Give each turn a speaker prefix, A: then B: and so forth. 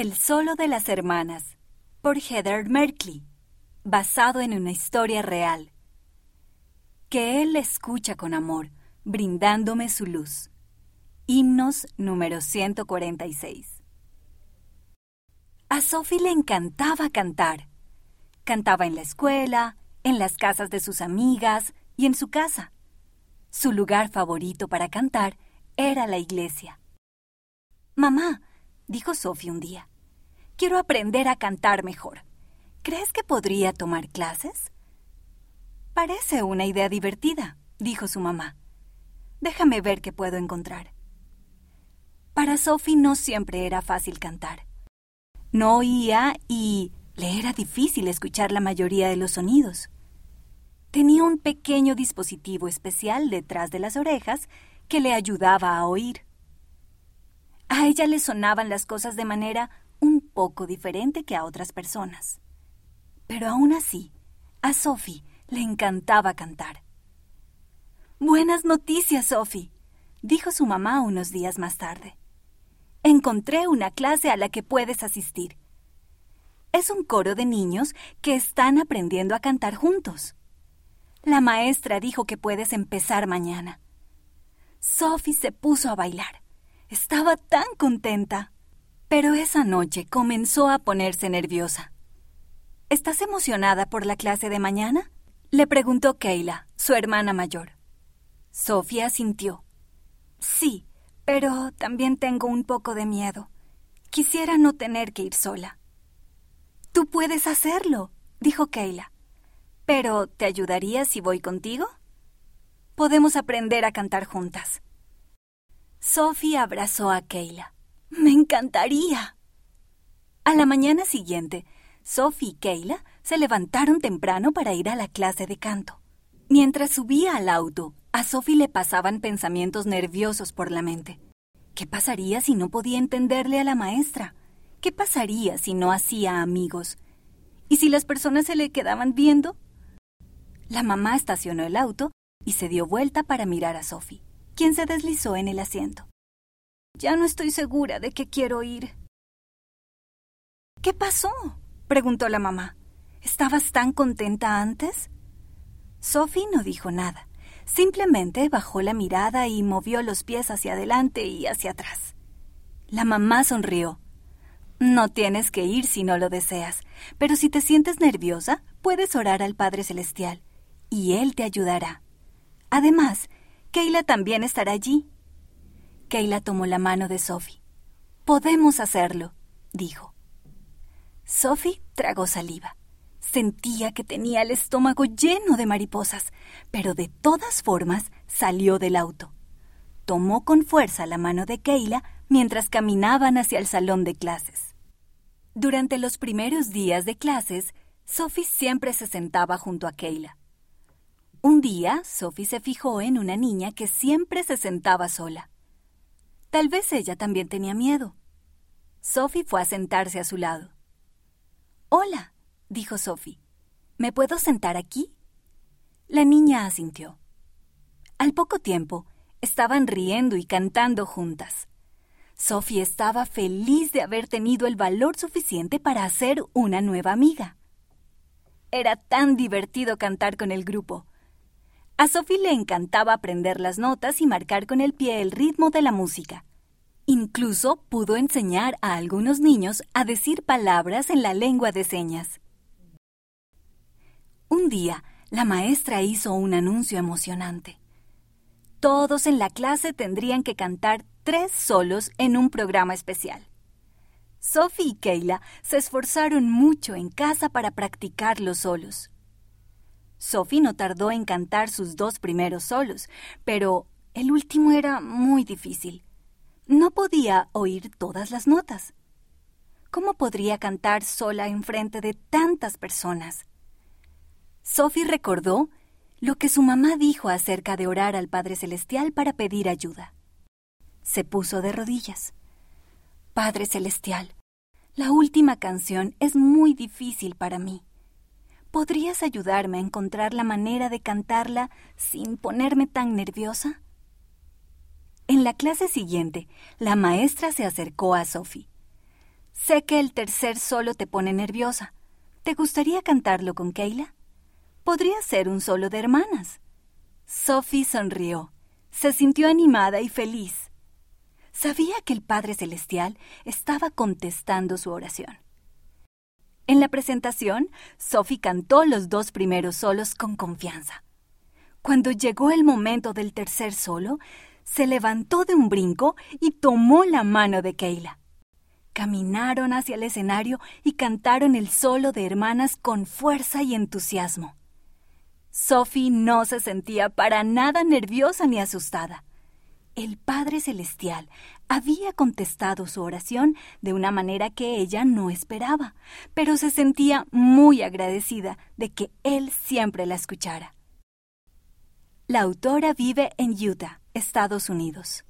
A: El solo de las hermanas, por Heather Merkley, basado en una historia real. Que Él escucha con amor, brindándome su luz. Himnos número 146. A Sophie le encantaba cantar. Cantaba en la escuela, en las casas de sus amigas y en su casa. Su lugar favorito para cantar era la iglesia. Mamá, dijo Sophie un día, quiero aprender a cantar mejor. ¿Crees que podría tomar clases? Parece una idea divertida, dijo su mamá. Déjame ver qué puedo encontrar. Para Sophie no siempre era fácil cantar. No oía y le era difícil escuchar la mayoría de los sonidos. Tenía un pequeño dispositivo especial detrás de las orejas que le ayudaba a oír. A ella le sonaban las cosas de manera poco diferente que a otras personas. Pero aún así, a Sophie le encantaba cantar. Buenas noticias, Sophie, dijo su mamá unos días más tarde. Encontré una clase a la que puedes asistir. Es un coro de niños que están aprendiendo a cantar juntos. La maestra dijo que puedes empezar mañana. Sophie se puso a bailar. Estaba tan contenta. Pero esa noche comenzó a ponerse nerviosa. ¿Estás emocionada por la clase de mañana? le preguntó Keila, su hermana mayor. Sofía sintió. Sí, pero también tengo un poco de miedo. Quisiera no tener que ir sola. Tú puedes hacerlo, dijo Keila. Pero, ¿te ayudaría si voy contigo? Podemos aprender a cantar juntas. Sophie abrazó a Keila. Encantaría. A la mañana siguiente, Sophie y Keila se levantaron temprano para ir a la clase de canto. Mientras subía al auto, a Sophie le pasaban pensamientos nerviosos por la mente. ¿Qué pasaría si no podía entenderle a la maestra? ¿Qué pasaría si no hacía amigos? ¿Y si las personas se le quedaban viendo? La mamá estacionó el auto y se dio vuelta para mirar a Sophie, quien se deslizó en el asiento. Ya no estoy segura de que quiero ir. ¿Qué pasó? preguntó la mamá. ¿Estabas tan contenta antes? Sophie no dijo nada. Simplemente bajó la mirada y movió los pies hacia adelante y hacia atrás. La mamá sonrió. No tienes que ir si no lo deseas, pero si te sientes nerviosa, puedes orar al Padre Celestial, y Él te ayudará. Además, Keila también estará allí. Keila tomó la mano de Sophie. Podemos hacerlo, dijo. Sophie tragó saliva. Sentía que tenía el estómago lleno de mariposas, pero de todas formas salió del auto. Tomó con fuerza la mano de Keila mientras caminaban hacia el salón de clases. Durante los primeros días de clases, Sophie siempre se sentaba junto a Keila. Un día, Sophie se fijó en una niña que siempre se sentaba sola. Tal vez ella también tenía miedo. Sophie fue a sentarse a su lado. Hola, dijo Sophie. ¿Me puedo sentar aquí? La niña asintió. Al poco tiempo, estaban riendo y cantando juntas. Sophie estaba feliz de haber tenido el valor suficiente para hacer una nueva amiga. Era tan divertido cantar con el grupo. A Sophie le encantaba aprender las notas y marcar con el pie el ritmo de la música. Incluso pudo enseñar a algunos niños a decir palabras en la lengua de señas. Un día, la maestra hizo un anuncio emocionante. Todos en la clase tendrían que cantar tres solos en un programa especial. Sophie y Keila se esforzaron mucho en casa para practicar los solos. Sophie no tardó en cantar sus dos primeros solos, pero el último era muy difícil. No podía oír todas las notas. ¿Cómo podría cantar sola en frente de tantas personas? Sophie recordó lo que su mamá dijo acerca de orar al Padre Celestial para pedir ayuda. Se puso de rodillas. Padre Celestial, la última canción es muy difícil para mí. ¿Podrías ayudarme a encontrar la manera de cantarla sin ponerme tan nerviosa? En la clase siguiente, la maestra se acercó a Sophie. Sé que el tercer solo te pone nerviosa. ¿Te gustaría cantarlo con Keila? Podría ser un solo de hermanas. Sophie sonrió. Se sintió animada y feliz. Sabía que el Padre Celestial estaba contestando su oración. En la presentación, Sophie cantó los dos primeros solos con confianza. Cuando llegó el momento del tercer solo, se levantó de un brinco y tomó la mano de Keila. Caminaron hacia el escenario y cantaron el solo de hermanas con fuerza y entusiasmo. Sophie no se sentía para nada nerviosa ni asustada. El Padre Celestial había contestado su oración de una manera que ella no esperaba, pero se sentía muy agradecida de que Él siempre la escuchara. La autora vive en Utah, Estados Unidos.